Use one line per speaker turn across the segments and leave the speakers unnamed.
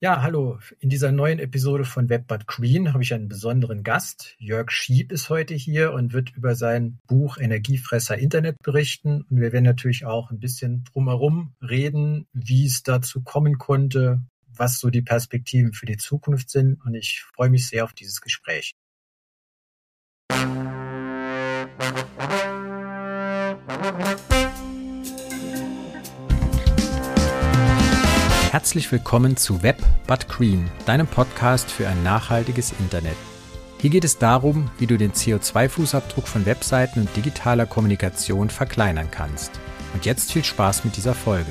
Ja, hallo. In dieser neuen Episode von Webbud Green habe ich einen besonderen Gast. Jörg Schieb ist heute hier und wird über sein Buch Energiefresser Internet berichten. Und wir werden natürlich auch ein bisschen drumherum reden, wie es dazu kommen konnte, was so die Perspektiven für die Zukunft sind. Und ich freue mich sehr auf dieses Gespräch. Herzlich willkommen zu Web But Green, deinem Podcast für ein nachhaltiges Internet. Hier geht es darum, wie du den CO2-Fußabdruck von Webseiten und digitaler Kommunikation verkleinern kannst. Und jetzt viel Spaß mit dieser Folge.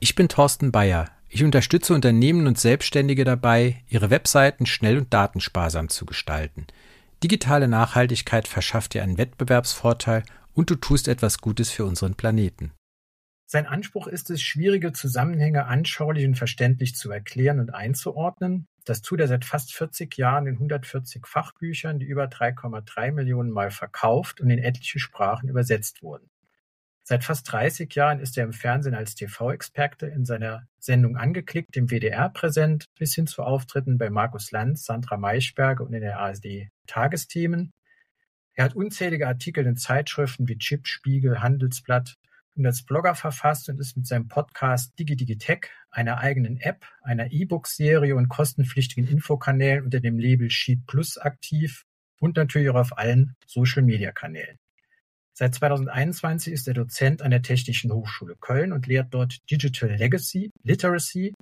Ich bin Thorsten Bayer. Ich unterstütze Unternehmen und Selbstständige dabei, ihre Webseiten schnell und datensparsam zu gestalten – Digitale Nachhaltigkeit verschafft dir einen Wettbewerbsvorteil und du tust etwas Gutes für unseren Planeten. Sein Anspruch ist es, schwierige Zusammenhänge anschaulich und verständlich zu erklären und einzuordnen. Das tut er seit fast 40 Jahren in 140 Fachbüchern, die über 3,3 Millionen Mal verkauft und in etliche Sprachen übersetzt wurden. Seit fast 30 Jahren ist er im Fernsehen als TV-Experte in seiner Sendung Angeklickt im WDR präsent, bis hin zu Auftritten bei Markus Lanz, Sandra Maischberger und in der ASD Tagesthemen. Er hat unzählige Artikel in Zeitschriften wie Chip, Spiegel, Handelsblatt und als Blogger verfasst und ist mit seinem Podcast DigiDigitech, einer eigenen App, einer E-Book-Serie und kostenpflichtigen Infokanälen unter dem Label Sheet Plus aktiv und natürlich auch auf allen Social-Media-Kanälen. Seit 2021 ist er Dozent an der Technischen Hochschule Köln und lehrt dort Digital Legacy, Literacy.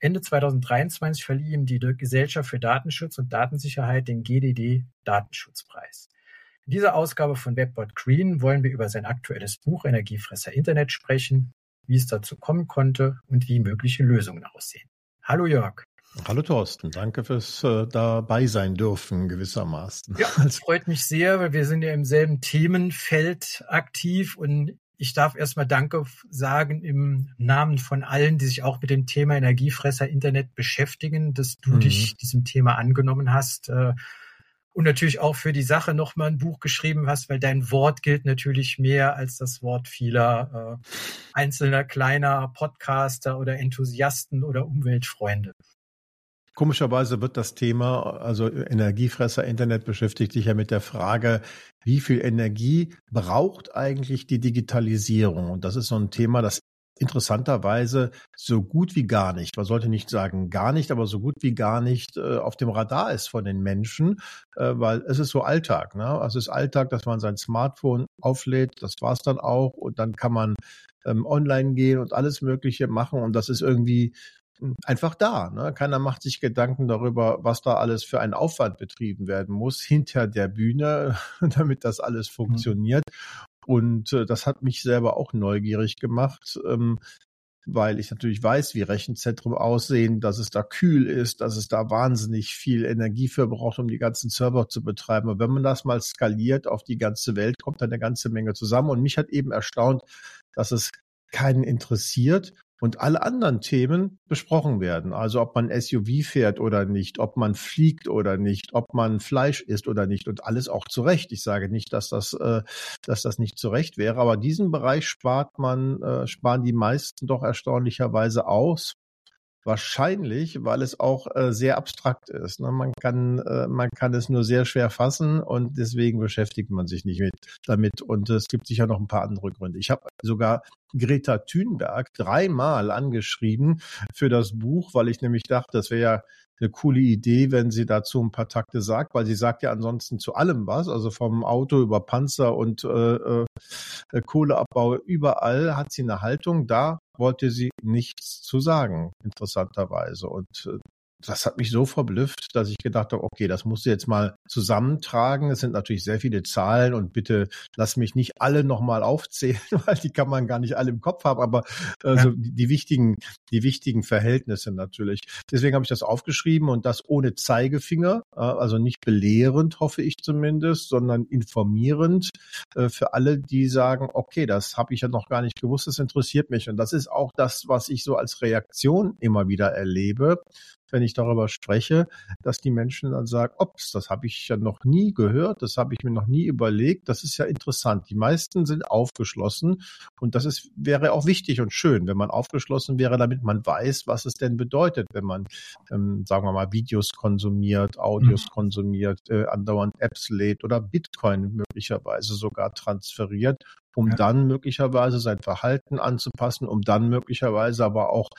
Ende 2023 verlieh ihm die Gesellschaft für Datenschutz und Datensicherheit den GDD Datenschutzpreis. In dieser Ausgabe von Webbot Green wollen wir über sein aktuelles Buch Energiefresser Internet sprechen, wie es dazu kommen konnte und wie mögliche Lösungen aussehen. Hallo Jörg.
Hallo Thorsten, danke fürs äh, dabei sein dürfen gewissermaßen.
Ja, es freut mich sehr, weil wir sind ja im selben Themenfeld aktiv und ich darf erstmal Danke sagen im Namen von allen, die sich auch mit dem Thema Energiefresser Internet beschäftigen, dass du mhm. dich diesem Thema angenommen hast. Äh, und natürlich auch für die Sache nochmal ein Buch geschrieben hast, weil dein Wort gilt natürlich mehr als das Wort vieler äh, einzelner kleiner Podcaster oder Enthusiasten oder Umweltfreunde.
Komischerweise wird das Thema, also Energiefresser Internet beschäftigt sich ja mit der Frage, wie viel Energie braucht eigentlich die Digitalisierung? Und das ist so ein Thema, das interessanterweise so gut wie gar nicht, man sollte nicht sagen gar nicht, aber so gut wie gar nicht äh, auf dem Radar ist von den Menschen, äh, weil es ist so Alltag. Ne? Also es ist Alltag, dass man sein Smartphone auflädt, das war's dann auch und dann kann man ähm, online gehen und alles Mögliche machen und das ist irgendwie einfach da. Ne? Keiner macht sich Gedanken darüber, was da alles für ein Aufwand betrieben werden muss hinter der Bühne, damit das alles mhm. funktioniert. Mhm. Und äh, das hat mich selber auch neugierig gemacht, ähm, weil ich natürlich weiß, wie Rechenzentren aussehen, dass es da kühl ist, dass es da wahnsinnig viel Energie für braucht, um die ganzen Server zu betreiben. Und wenn man das mal skaliert auf die ganze Welt, kommt da eine ganze Menge zusammen. Und mich hat eben erstaunt, dass es keinen interessiert und alle anderen Themen besprochen werden. Also ob man SUV fährt oder nicht, ob man fliegt oder nicht, ob man Fleisch isst oder nicht und alles auch zurecht. Ich sage nicht, dass das, äh, dass das nicht zurecht wäre, aber diesen Bereich spart man, äh, sparen die meisten doch erstaunlicherweise aus. Wahrscheinlich, weil es auch äh, sehr abstrakt ist. Ne? Man kann, äh, man kann es nur sehr schwer fassen und deswegen beschäftigt man sich nicht mit damit. Und es gibt sicher noch ein paar andere Gründe. Ich habe sogar Greta Thunberg dreimal angeschrieben für das Buch, weil ich nämlich dachte, das wäre ja eine coole Idee, wenn sie dazu ein paar Takte sagt, weil sie sagt ja ansonsten zu allem was, also vom Auto über Panzer und äh, äh, Kohleabbau, überall hat sie eine Haltung, da wollte sie nichts zu sagen, interessanterweise. Und äh, das hat mich so verblüfft, dass ich gedacht habe, okay, das musst du jetzt mal zusammentragen. Es sind natürlich sehr viele Zahlen und bitte lass mich nicht alle nochmal aufzählen, weil die kann man gar nicht alle im Kopf haben, aber also ja. die, die, wichtigen, die wichtigen Verhältnisse natürlich. Deswegen habe ich das aufgeschrieben und das ohne Zeigefinger, äh, also nicht belehrend, hoffe ich zumindest, sondern informierend äh, für alle, die sagen, okay, das habe ich ja noch gar nicht gewusst, das interessiert mich. Und das ist auch das, was ich so als Reaktion immer wieder erlebe wenn ich darüber spreche, dass die Menschen dann sagen, ops, das habe ich ja noch nie gehört, das habe ich mir noch nie überlegt, das ist ja interessant. Die meisten sind aufgeschlossen und das ist, wäre auch wichtig und schön, wenn man aufgeschlossen wäre, damit man weiß, was es denn bedeutet, wenn man, ähm, sagen wir mal, Videos konsumiert, Audios mhm. konsumiert, äh, andauernd Apps lädt oder Bitcoin möglicherweise sogar transferiert um ja. dann möglicherweise sein Verhalten anzupassen, um dann möglicherweise aber auch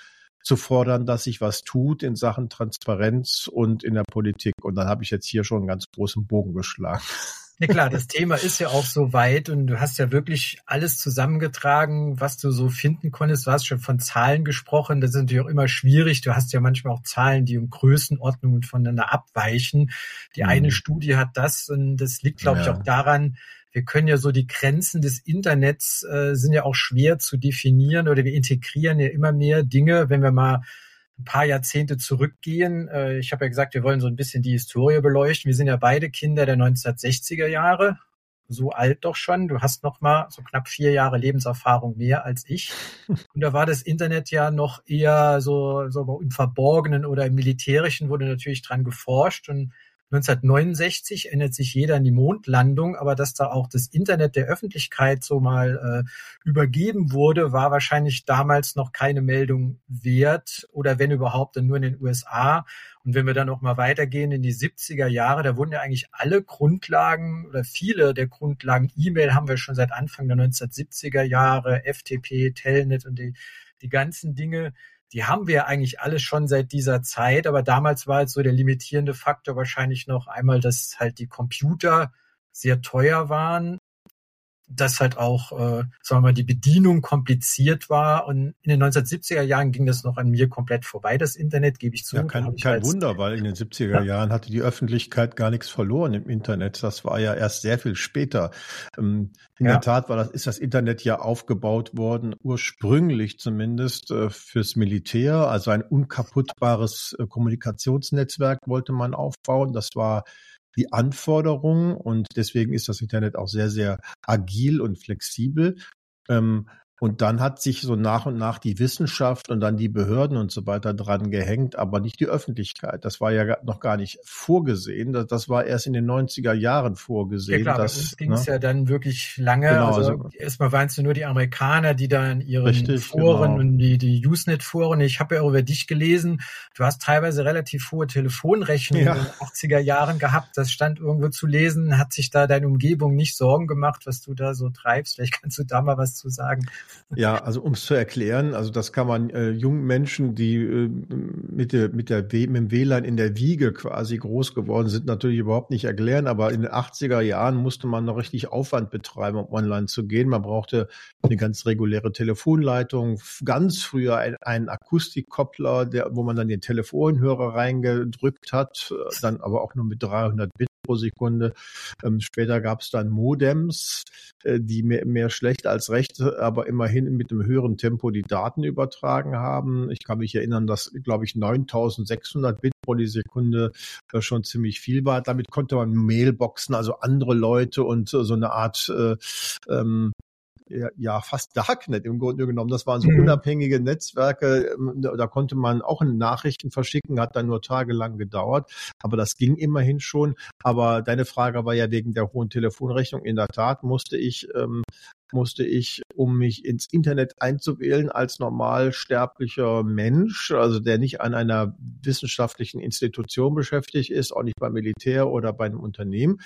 zu fordern, dass sich was tut in Sachen Transparenz und in der Politik. Und dann habe ich jetzt hier schon einen ganz großen Bogen geschlagen.
Ja klar, das Thema ist ja auch so weit und du hast ja wirklich alles zusammengetragen, was du so finden konntest. Du hast schon von Zahlen gesprochen. Das ist natürlich auch immer schwierig. Du hast ja manchmal auch Zahlen, die um Größenordnungen voneinander abweichen. Die mhm. eine Studie hat das und das liegt, glaube ja. ich, auch daran, wir können ja so die Grenzen des Internets äh, sind ja auch schwer zu definieren oder wir integrieren ja immer mehr Dinge, wenn wir mal ein paar Jahrzehnte zurückgehen. Äh, ich habe ja gesagt, wir wollen so ein bisschen die Historie beleuchten. Wir sind ja beide Kinder der 1960er Jahre, so alt doch schon. Du hast noch mal so knapp vier Jahre Lebenserfahrung mehr als ich. Und da war das Internet ja noch eher so, so im Verborgenen oder im Militärischen wurde natürlich dran geforscht und 1969 erinnert sich jeder an die Mondlandung, aber dass da auch das Internet der Öffentlichkeit so mal äh, übergeben wurde, war wahrscheinlich damals noch keine Meldung wert oder wenn überhaupt dann nur in den USA. Und wenn wir dann noch mal weitergehen in die 70er Jahre, da wurden ja eigentlich alle Grundlagen oder viele der Grundlagen E-Mail haben wir schon seit Anfang der 1970er Jahre, FTP, Telnet und die, die ganzen Dinge, die haben wir eigentlich alle schon seit dieser Zeit, aber damals war jetzt so der limitierende Faktor wahrscheinlich noch einmal, dass halt die Computer sehr teuer waren dass halt auch, äh, sagen wir mal, die Bedienung kompliziert war. Und in den 1970er Jahren ging das noch an mir komplett vorbei, das Internet, gebe ich zu.
Ja, kein, kein als, Wunder, weil in den 70er ja. Jahren hatte die Öffentlichkeit gar nichts verloren im Internet. Das war ja erst sehr viel später. Ähm, in ja. der Tat war das, ist das Internet ja aufgebaut worden, ursprünglich zumindest äh, fürs Militär. Also ein unkaputtbares äh, Kommunikationsnetzwerk wollte man aufbauen. Das war die Anforderungen und deswegen ist das Internet auch sehr, sehr agil und flexibel. Ähm, und dann hat sich so nach und nach die Wissenschaft und dann die Behörden und so weiter dran gehängt, aber nicht die Öffentlichkeit. Das war ja noch gar nicht vorgesehen. Das, das war erst in den 90er Jahren vorgesehen.
Ja klar,
das
ging es ne? ja dann wirklich lange. Genau, also, also erstmal waren es nur die Amerikaner, die da in ihren richtig, Foren genau. und die, die Usenet-Foren, ich habe ja auch über dich gelesen, du hast teilweise relativ hohe Telefonrechnungen ja. in den 80er Jahren gehabt. Das stand irgendwo zu lesen. Hat sich da deine Umgebung nicht Sorgen gemacht, was du da so treibst? Vielleicht kannst du da mal was zu sagen.
Ja, also um es zu erklären, also das kann man äh, jungen Menschen, die äh, mit, der, mit, der, mit dem WLAN in der Wiege quasi groß geworden sind, natürlich überhaupt nicht erklären. Aber in den 80er Jahren musste man noch richtig Aufwand betreiben, um online zu gehen. Man brauchte eine ganz reguläre Telefonleitung, ganz früher ein, einen Akustikkoppler, der, wo man dann den Telefonhörer reingedrückt hat, äh, dann aber auch nur mit 300 Bit pro Sekunde. Ähm, später gab es dann Modems, äh, die mehr, mehr schlecht als recht, aber immerhin mit einem höheren Tempo die Daten übertragen haben. Ich kann mich erinnern, dass, glaube ich, 9600 Bit pro Sekunde äh, schon ziemlich viel war. Damit konnte man Mailboxen, also andere Leute und äh, so eine Art äh, ähm, ja fast Darknet im Grunde genommen. Das waren so mhm. unabhängige Netzwerke. Ähm, da konnte man auch Nachrichten verschicken, hat dann nur tagelang gedauert. Aber das ging immerhin schon. Aber deine Frage war ja wegen der hohen Telefonrechnung. In der Tat musste ich ähm, musste ich, um mich ins Internet einzuwählen als normalsterblicher Mensch, also der nicht an einer wissenschaftlichen Institution beschäftigt ist, auch nicht beim Militär oder bei einem Unternehmen,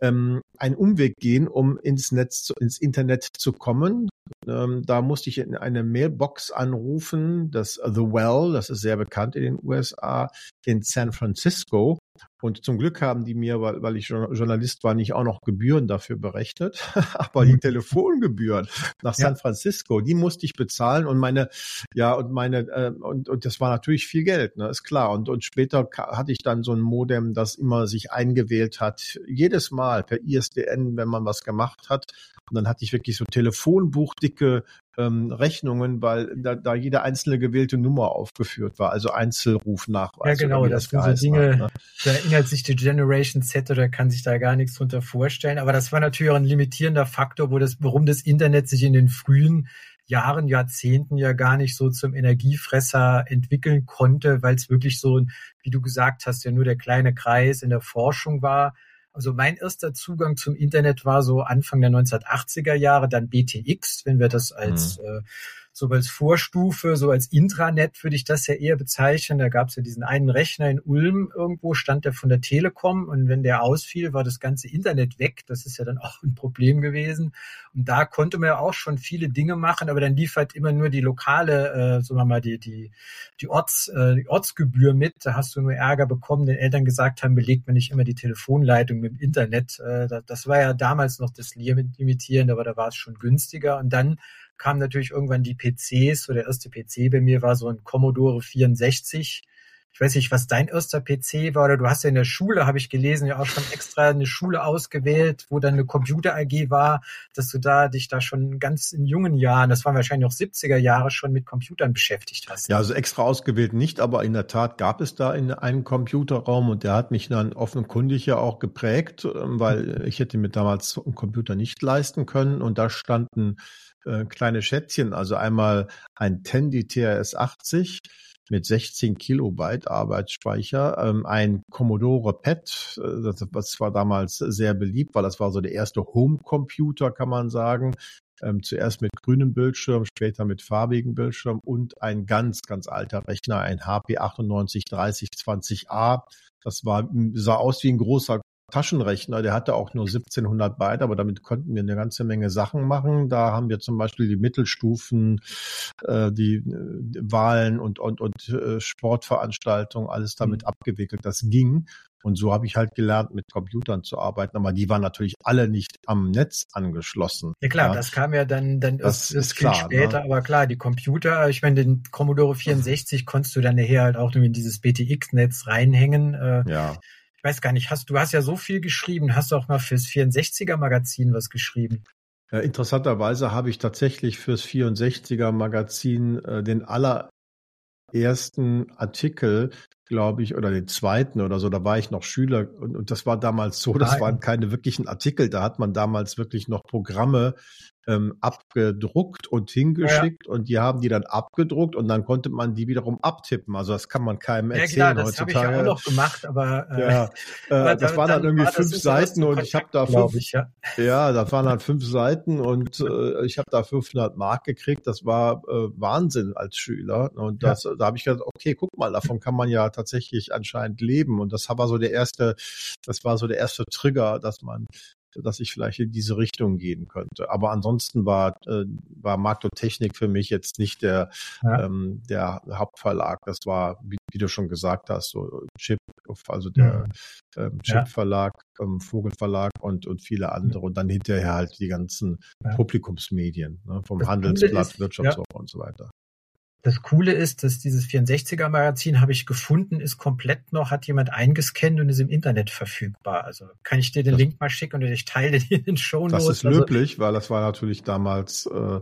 ähm, einen Umweg gehen, um ins Netz, ins Internet zu kommen. Ähm, da musste ich in eine Mailbox anrufen, das The Well, das ist sehr bekannt in den USA, in San Francisco. Und zum Glück haben die mir, weil, weil ich Journalist war, nicht auch noch Gebühren dafür berechnet. Aber die mhm. Telefongebühren nach San ja. Francisco, die musste ich bezahlen und meine, ja, und meine, äh, und, und das war natürlich viel Geld, ne, ist klar. Und, und später hatte ich dann so ein Modem, das immer sich eingewählt hat, jedes Mal per ISDN, wenn man was gemacht hat. Und dann hatte ich wirklich so Telefonbuchdicke ähm, Rechnungen, weil da, da jede einzelne gewählte Nummer aufgeführt war, also Einzelrufnachweis.
Ja, genau, das, sind so Dinge, ne? da erinnert sich die Generation Z oder kann sich da gar nichts drunter vorstellen. Aber das war natürlich auch ein limitierender Faktor, wo das, warum das Internet sich in den frühen Jahren, Jahrzehnten ja gar nicht so zum Energiefresser entwickeln konnte, weil es wirklich so, wie du gesagt hast, ja nur der kleine Kreis in der Forschung war. Also mein erster Zugang zum Internet war so Anfang der 1980er Jahre, dann BTX, wenn wir das als mhm. äh, so als Vorstufe, so als Intranet würde ich das ja eher bezeichnen. Da gab es ja diesen einen Rechner in Ulm irgendwo, stand der von der Telekom und wenn der ausfiel, war das ganze Internet weg. Das ist ja dann auch ein Problem gewesen. Und da konnte man ja auch schon viele Dinge machen, aber dann lief halt immer nur die lokale, äh, sagen wir mal, die, die, die, Orts, äh, die Ortsgebühr mit. Da hast du nur Ärger bekommen, den Eltern gesagt haben, belegt man nicht immer die Telefonleitung mit dem Internet. Äh, das war ja damals noch das Limitierende, aber da war es schon günstiger. Und dann kamen natürlich irgendwann die PCs. So der erste PC bei mir war so ein Commodore 64. Ich weiß nicht, was dein erster PC war, oder du hast ja in der Schule, habe ich gelesen, ja auch schon extra eine Schule ausgewählt, wo dann eine Computer AG war, dass du da dich da schon ganz in jungen Jahren, das waren wahrscheinlich auch 70er Jahre, schon mit Computern beschäftigt hast.
Ja, also extra ausgewählt nicht, aber in der Tat gab es da in einem Computerraum und der hat mich dann offenkundig ja auch geprägt, ähm, weil ich hätte mir damals einen Computer nicht leisten können und da standen äh, kleine Schätzchen, also einmal ein Tandy TRS 80 mit 16 Kilobyte Arbeitsspeicher, ähm, ein Commodore PET, äh, das, das war damals sehr beliebt, weil das war so der erste Homecomputer, kann man sagen. Ähm, zuerst mit grünem Bildschirm, später mit farbigem Bildschirm und ein ganz, ganz alter Rechner, ein HP 983020A. Das war, sah aus wie ein großer Taschenrechner, der hatte auch nur 1700 Byte, aber damit konnten wir eine ganze Menge Sachen machen. Da haben wir zum Beispiel die Mittelstufen, äh, die, die äh, Wahlen und, und, und äh, Sportveranstaltungen, alles damit mhm. abgewickelt. Das ging. Und so habe ich halt gelernt, mit Computern zu arbeiten. Aber die waren natürlich alle nicht am Netz angeschlossen.
Ja klar, ja. das kam ja dann, dann das ist, ist klar, ne? später. Ne? Aber klar, die Computer, ich meine, den Commodore 64 konntest du dann nachher halt auch in dieses BTX-Netz reinhängen. Äh, ja weiß gar nicht, hast du hast ja so viel geschrieben, hast du auch mal fürs 64er Magazin was geschrieben?
Ja, interessanterweise habe ich tatsächlich fürs 64er Magazin äh, den allerersten Artikel, glaube ich, oder den zweiten oder so, da war ich noch Schüler und, und das war damals so, das Nein. waren keine wirklichen Artikel, da hat man damals wirklich noch Programme ähm, abgedruckt und hingeschickt ja. und die haben die dann abgedruckt und dann konnte man die wiederum abtippen. Also das kann man keinem ja, erzählen klar, das heutzutage.
habe ich ja auch noch gemacht, aber
äh, ja, äh, das waren dann, dann irgendwie war fünf Seiten und ich habe da fünf, ich, ja. ja, das waren dann fünf Seiten und äh, ich habe da 500 Mark gekriegt. Das war äh, Wahnsinn als Schüler und das, ja. da habe ich gedacht, okay, guck mal, davon kann man ja tatsächlich anscheinend leben und das war so der erste, das war so der erste Trigger, dass man dass ich vielleicht in diese Richtung gehen könnte. Aber ansonsten war, äh, war Maktotechnik für mich jetzt nicht der, ja. ähm, der Hauptverlag. Das war, wie, wie, du schon gesagt hast, so Chip, also der ja. ähm, Chip-Verlag, ähm, Vogelverlag und, und viele andere. Und dann hinterher halt die ganzen. Publikumsmedien, ne, vom das Handelsblatt, Wirtschaftswoche und so weiter.
Das Coole ist, dass dieses 64er Magazin habe ich gefunden, ist komplett noch, hat jemand eingescannt und ist im Internet verfügbar. Also kann ich dir den das, Link mal schicken und ich teile dir in den Show.
Das ist löblich, also, weil das war natürlich damals äh,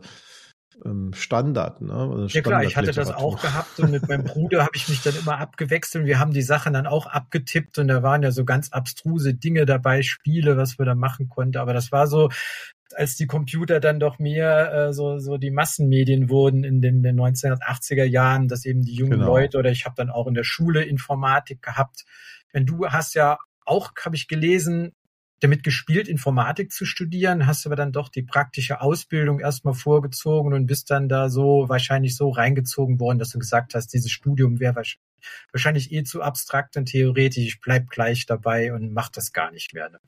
ähm, Standard. Ne? Also
ja klar, ich hatte das auch gehabt und mit meinem Bruder habe ich mich dann immer abgewechselt. Wir haben die Sachen dann auch abgetippt und da waren ja so ganz abstruse Dinge dabei, Spiele, was wir da machen konnten. Aber das war so, als die Computer dann doch mehr äh, so, so die Massenmedien wurden in den, den 1980er Jahren, dass eben die jungen genau. Leute oder ich habe dann auch in der Schule Informatik gehabt. Wenn du hast ja auch, habe ich gelesen, damit gespielt, Informatik zu studieren, hast aber dann doch die praktische Ausbildung erstmal vorgezogen und bist dann da so wahrscheinlich so reingezogen worden, dass du gesagt hast, dieses Studium wäre wahrscheinlich eh zu abstrakt und theoretisch. Ich bleib gleich dabei und mach das gar nicht mehr. Ne?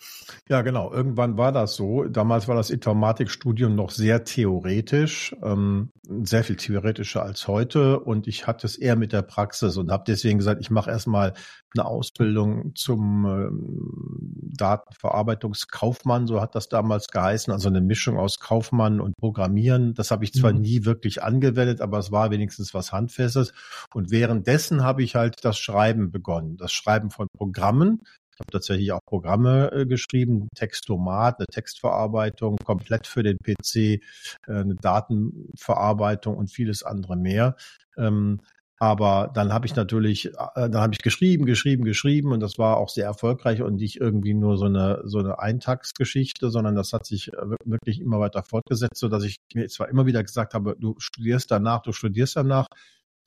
Ja, genau. Irgendwann war das so. Damals war das Informatikstudium noch sehr theoretisch, ähm, sehr viel theoretischer als heute. Und ich hatte es eher mit der Praxis und habe deswegen gesagt, ich mache erstmal eine Ausbildung zum ähm, Datenverarbeitungskaufmann, so hat das damals geheißen, also eine Mischung aus Kaufmann und Programmieren. Das habe ich zwar mhm. nie wirklich angewendet, aber es war wenigstens was Handfestes. Und währenddessen habe ich halt das Schreiben begonnen, das Schreiben von Programmen. Ich habe tatsächlich auch Programme äh, geschrieben, Textomat, eine Textverarbeitung, komplett für den PC, äh, eine Datenverarbeitung und vieles andere mehr. Ähm, Aber dann habe ich natürlich, äh, dann habe ich geschrieben, geschrieben, geschrieben und das war auch sehr erfolgreich und nicht irgendwie nur so eine so eine Eintagsgeschichte, sondern das hat sich äh, wirklich immer weiter fortgesetzt, so dass ich mir zwar immer wieder gesagt habe, du studierst danach, du studierst danach,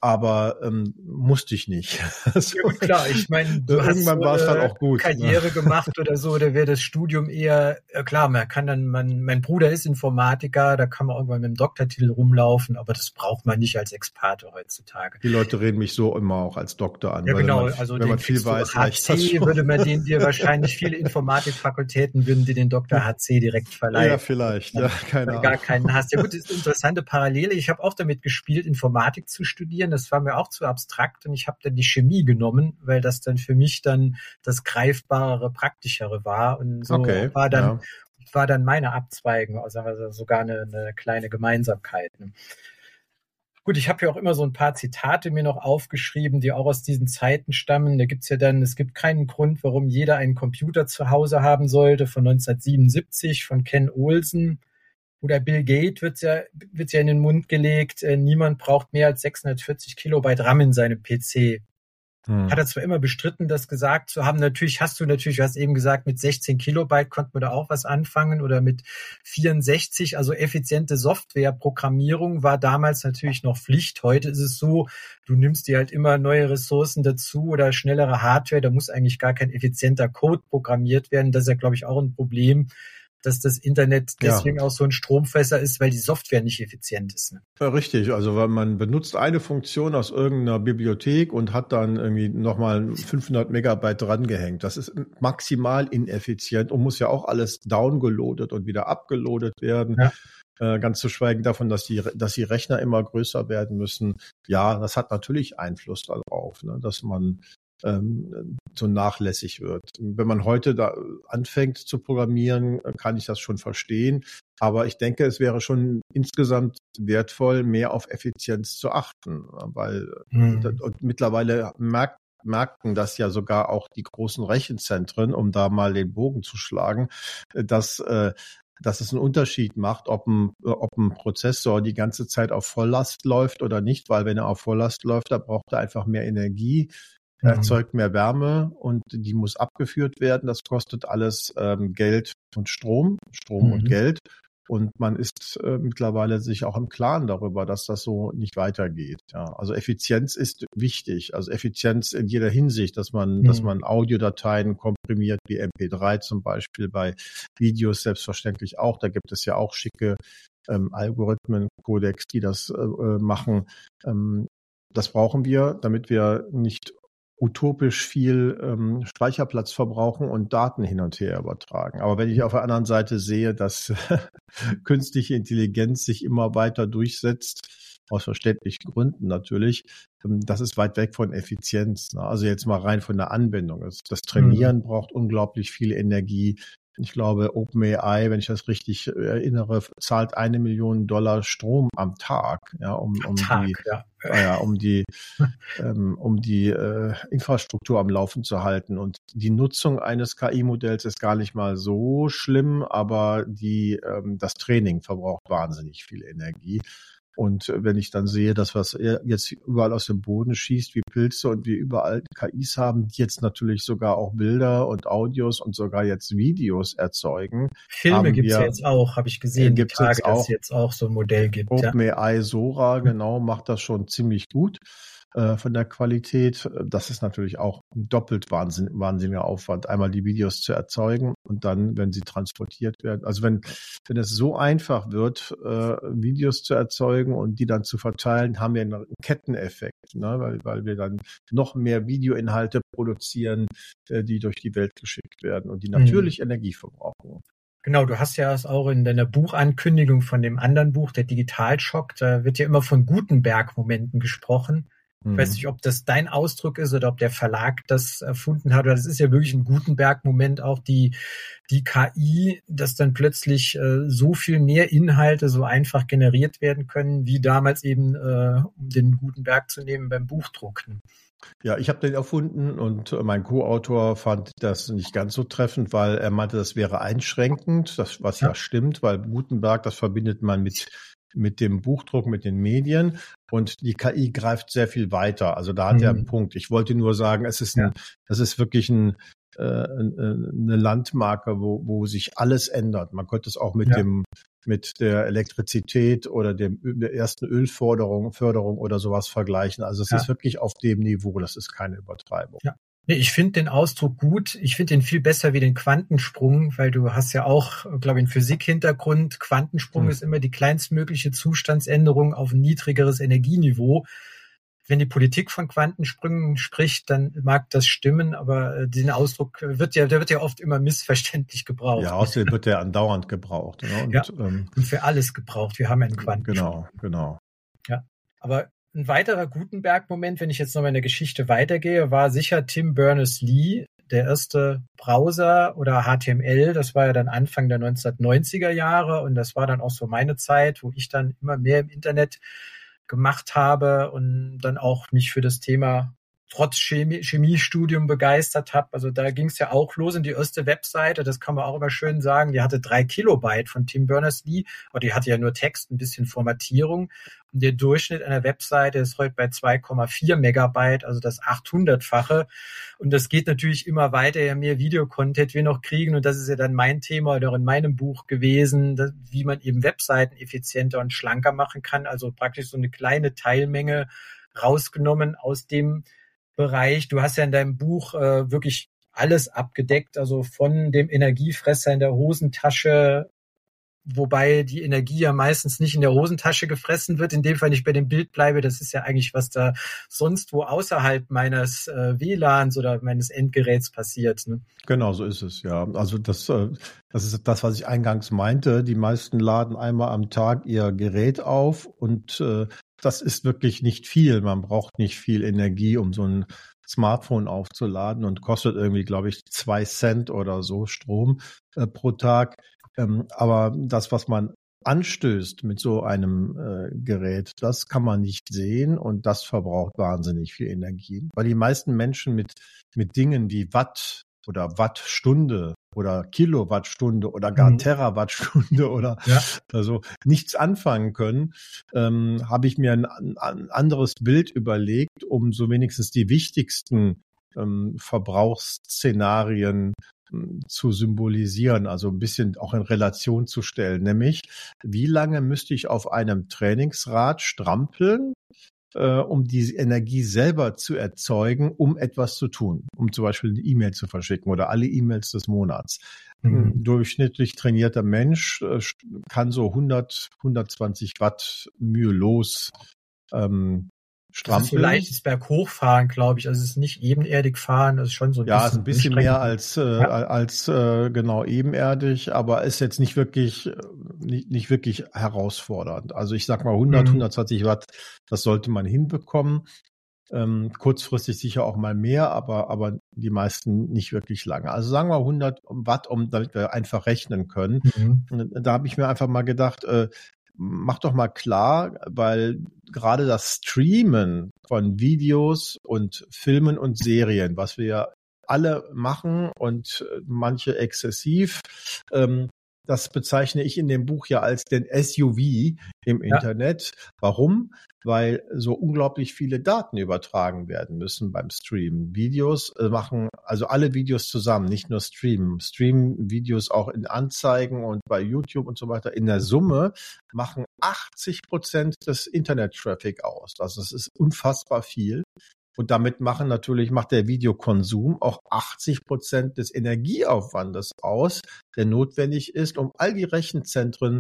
aber ähm, musste ich nicht.
so. Ja, klar, ich meine,
du irgendwann war es dann auch gut.
Ne? Karriere ne? gemacht oder so, da wäre das Studium eher äh, klar. Man kann dann, man, mein Bruder ist Informatiker, da kann man irgendwann mit dem Doktortitel rumlaufen, aber das braucht man nicht als Experte heutzutage.
Die Leute reden mich so immer auch als Doktor an.
Ja, genau. Man, also wenn man viel weiß, HC würde man den dir wahrscheinlich viele Informatikfakultäten würden dir den Doktor HC direkt verleihen.
Ja, vielleicht. Ja, keine Ahnung.
Gar keinen hast. Ja gut, das ist eine interessante Parallele. Ich habe auch damit gespielt, Informatik zu studieren studieren, das war mir auch zu abstrakt und ich habe dann die Chemie genommen, weil das dann für mich dann das greifbarere, praktischere war und so okay, war dann ja. war dann meine Abzweigung, also sogar eine, eine kleine Gemeinsamkeit. Ne? Gut, ich habe ja auch immer so ein paar Zitate mir noch aufgeschrieben, die auch aus diesen Zeiten stammen. Da gibt's ja dann, es gibt keinen Grund, warum jeder einen Computer zu Hause haben sollte, von 1977 von Ken Olsen oder Bill Gates wird ja, wird ja in den Mund gelegt, äh, niemand braucht mehr als 640 Kilobyte RAM in seinem PC. Hm. Hat er zwar immer bestritten, das gesagt zu haben. Natürlich hast du natürlich, du hast eben gesagt, mit 16 Kilobyte konnte man da auch was anfangen oder mit 64. Also effiziente Softwareprogrammierung war damals natürlich noch Pflicht. Heute ist es so, du nimmst dir halt immer neue Ressourcen dazu oder schnellere Hardware. Da muss eigentlich gar kein effizienter Code programmiert werden. Das ist ja, glaube ich, auch ein Problem dass das Internet deswegen ja. auch so ein Stromfässer ist, weil die Software nicht effizient ist. Ne?
Ja, richtig. Also weil man benutzt eine Funktion aus irgendeiner Bibliothek und hat dann irgendwie nochmal 500 Megabyte drangehängt. Das ist maximal ineffizient und muss ja auch alles downgeloadet und wieder abgeloadet werden. Ja. Äh, ganz zu schweigen davon, dass die, dass die Rechner immer größer werden müssen. Ja, das hat natürlich Einfluss darauf, ne, dass man ähm, so nachlässig wird. Wenn man heute da anfängt zu programmieren, kann ich das schon verstehen. Aber ich denke, es wäre schon insgesamt wertvoll, mehr auf Effizienz zu achten, weil mhm. und mittlerweile merkt merken das ja sogar auch die großen Rechenzentren, um da mal den Bogen zu schlagen, dass äh, dass es einen Unterschied macht, ob ein, ob ein Prozessor die ganze Zeit auf Volllast läuft oder nicht, weil wenn er auf Volllast läuft, da braucht er einfach mehr Energie. Erzeugt mehr Wärme und die muss abgeführt werden. Das kostet alles ähm, Geld und Strom, Strom mhm. und Geld. Und man ist äh, mittlerweile sich auch im Klaren darüber, dass das so nicht weitergeht. Ja, also Effizienz ist wichtig. Also Effizienz in jeder Hinsicht, dass man, mhm. dass man Audiodateien komprimiert, wie MP3 zum Beispiel, bei Videos selbstverständlich auch. Da gibt es ja auch schicke ähm, Algorithmen, Codecs, die das äh, äh machen. Ähm, das brauchen wir, damit wir nicht utopisch viel ähm, Speicherplatz verbrauchen und Daten hin und her übertragen. Aber wenn ich auf der anderen Seite sehe, dass künstliche Intelligenz sich immer weiter durchsetzt, aus verständlichen Gründen natürlich, ähm, das ist weit weg von Effizienz. Ne? Also jetzt mal rein von der Anwendung. Das Trainieren mhm. braucht unglaublich viel Energie ich glaube, OpenAI, wenn ich das richtig äh, erinnere, zahlt eine Million Dollar Strom am Tag, ja, um, um Tag, die, ja. Ja, um die, ähm, um die äh, Infrastruktur am Laufen zu halten. Und die Nutzung eines KI-Modells ist gar nicht mal so schlimm, aber die, ähm, das Training verbraucht wahnsinnig viel Energie. Und wenn ich dann sehe, dass was jetzt überall aus dem Boden schießt wie Pilze und wir überall KIs haben, die jetzt natürlich sogar auch Bilder und Audios und sogar jetzt Videos erzeugen.
Filme gibt es ja jetzt auch, habe ich gesehen, gibt es jetzt dass es jetzt auch so ein Modell gibt.
OpenAI ja. Sora, genau, macht das schon ziemlich gut. Äh, von der Qualität. Das ist natürlich auch doppelt wahnsinn, wahnsinniger Aufwand, einmal die Videos zu erzeugen und dann, wenn sie transportiert werden. Also wenn, wenn es so einfach wird, äh, Videos zu erzeugen und die dann zu verteilen, haben wir einen Ketteneffekt, ne? weil, weil wir dann noch mehr Videoinhalte produzieren, äh, die durch die Welt geschickt werden und die mhm. natürlich mhm. Energie verbrauchen.
Genau, du hast ja es auch in deiner Buchankündigung von dem anderen Buch, der Digitalschock, da wird ja immer von Gutenberg-Momenten gesprochen. Ich weiß mhm. nicht, ob das dein Ausdruck ist oder ob der Verlag das erfunden hat. Das ist ja wirklich ein Gutenberg-Moment, auch die, die KI, dass dann plötzlich äh, so viel mehr Inhalte so einfach generiert werden können, wie damals eben, äh, um den Gutenberg zu nehmen beim Buchdrucken.
Ja, ich habe den erfunden und mein Co-Autor fand das nicht ganz so treffend, weil er meinte, das wäre einschränkend, das, was ja. ja stimmt, weil Gutenberg, das verbindet man mit mit dem Buchdruck, mit den Medien. Und die KI greift sehr viel weiter. Also da hat mhm. er einen Punkt. Ich wollte nur sagen, es ist ein, ja. das ist wirklich ein, äh, eine Landmarke, wo, wo sich alles ändert. Man könnte es auch mit ja. dem mit der Elektrizität oder dem, der ersten Ölförderung Förderung oder sowas vergleichen. Also es ja. ist wirklich auf dem Niveau, das ist keine Übertreibung.
Ja. Ich finde den Ausdruck gut. Ich finde den viel besser wie den Quantensprung, weil du hast ja auch, glaube ich, einen Physik-Hintergrund. Quantensprung hm. ist immer die kleinstmögliche Zustandsänderung auf ein niedrigeres Energieniveau wenn die Politik von Quantensprüngen spricht, dann mag das stimmen, aber äh, den Ausdruck wird ja, der wird ja oft immer missverständlich gebraucht.
Ja, außerdem wird der andauernd gebraucht.
Ne? Und, ja, ähm, und für alles gebraucht. Wir haben einen Quantensprung.
Genau, genau.
Ja, aber ein weiterer Gutenberg-Moment, wenn ich jetzt noch mal in der Geschichte weitergehe, war sicher Tim Berners-Lee, der erste Browser oder HTML. Das war ja dann Anfang der 1990er Jahre und das war dann auch so meine Zeit, wo ich dann immer mehr im Internet gemacht habe und dann auch mich für das Thema trotz Chemie, Chemiestudium begeistert habe. Also da ging es ja auch los in die erste Webseite, das kann man auch immer schön sagen, die hatte drei Kilobyte von Tim Berners-Lee, aber die hatte ja nur Text, ein bisschen Formatierung. Und der Durchschnitt einer Webseite ist heute bei 2,4 Megabyte, also das 800-fache. Und das geht natürlich immer weiter, je mehr Videocontent wir noch kriegen. Und das ist ja dann mein Thema oder in meinem Buch gewesen, wie man eben Webseiten effizienter und schlanker machen kann. Also praktisch so eine kleine Teilmenge rausgenommen aus dem Bereich. Du hast ja in deinem Buch äh, wirklich alles abgedeckt, also von dem Energiefresser in der Hosentasche, wobei die Energie ja meistens nicht in der Hosentasche gefressen wird. In dem Fall nicht bei dem Bild bleibe. Das ist ja eigentlich, was da sonst wo außerhalb meines äh, WLANs oder meines Endgeräts passiert. Ne?
Genau, so ist es, ja. Also das, äh, das ist das, was ich eingangs meinte. Die meisten laden einmal am Tag ihr Gerät auf und äh, das ist wirklich nicht viel. Man braucht nicht viel Energie, um so ein Smartphone aufzuladen und kostet irgendwie, glaube ich, zwei Cent oder so Strom äh, pro Tag. Ähm, aber das, was man anstößt mit so einem äh, Gerät, das kann man nicht sehen und das verbraucht wahnsinnig viel Energie. Weil die meisten Menschen mit, mit Dingen wie Watt oder Wattstunde oder Kilowattstunde oder gar mhm. Terawattstunde oder ja. also nichts anfangen können, ähm, habe ich mir ein, ein, anderes Bild überlegt, um so wenigstens die wichtigsten ähm, Verbrauchsszenarien hm, zu symbolisieren, also ein bisschen auch in Relation zu stellen, nämlich wie lange müsste ich auf einem Trainingsrad strampeln, äh, um die Energie selber zu erzeugen, um etwas zu tun, um zum Beispiel eine E-Mail zu verschicken oder alle E-Mails des Monats. Mhm. Ein durchschnittlich trainierter Mensch äh, kann so 100, 120 Watt mühelos ähm,
strampeln. Ist leichtes Berghochfahren, glaube ich. Also es ist nicht ebenerdig fahren, das ist schon so
ein ja, bisschen. Ja, ein bisschen mehr als, äh, ja. als äh, genau ebenerdig, aber ist jetzt nicht wirklich, nicht, nicht wirklich herausfordernd. Also ich sag mal 100, mhm. 120 Watt, das sollte man hinbekommen. Ähm, kurzfristig sicher auch mal mehr, aber, aber die meisten nicht wirklich lange. Also sagen wir 100 Watt, um damit wir einfach rechnen können. Mhm. Da habe ich mir einfach mal gedacht, äh, mach doch mal klar, weil gerade das Streamen von Videos und Filmen und Serien, was wir ja alle machen und äh, manche exzessiv, ähm, das bezeichne ich in dem Buch ja als den SUV im ja. Internet. Warum? Weil so unglaublich viele Daten übertragen werden müssen beim Streamen. Videos äh, machen, also alle Videos zusammen, nicht nur streamen. Streamen Videos auch in Anzeigen und bei YouTube und so weiter. In der Summe machen 80 Prozent des Internet-Traffic aus. Also das ist unfassbar viel. Und damit machen natürlich, macht der Videokonsum auch 80 Prozent des Energieaufwandes aus, der notwendig ist, um all die Rechenzentren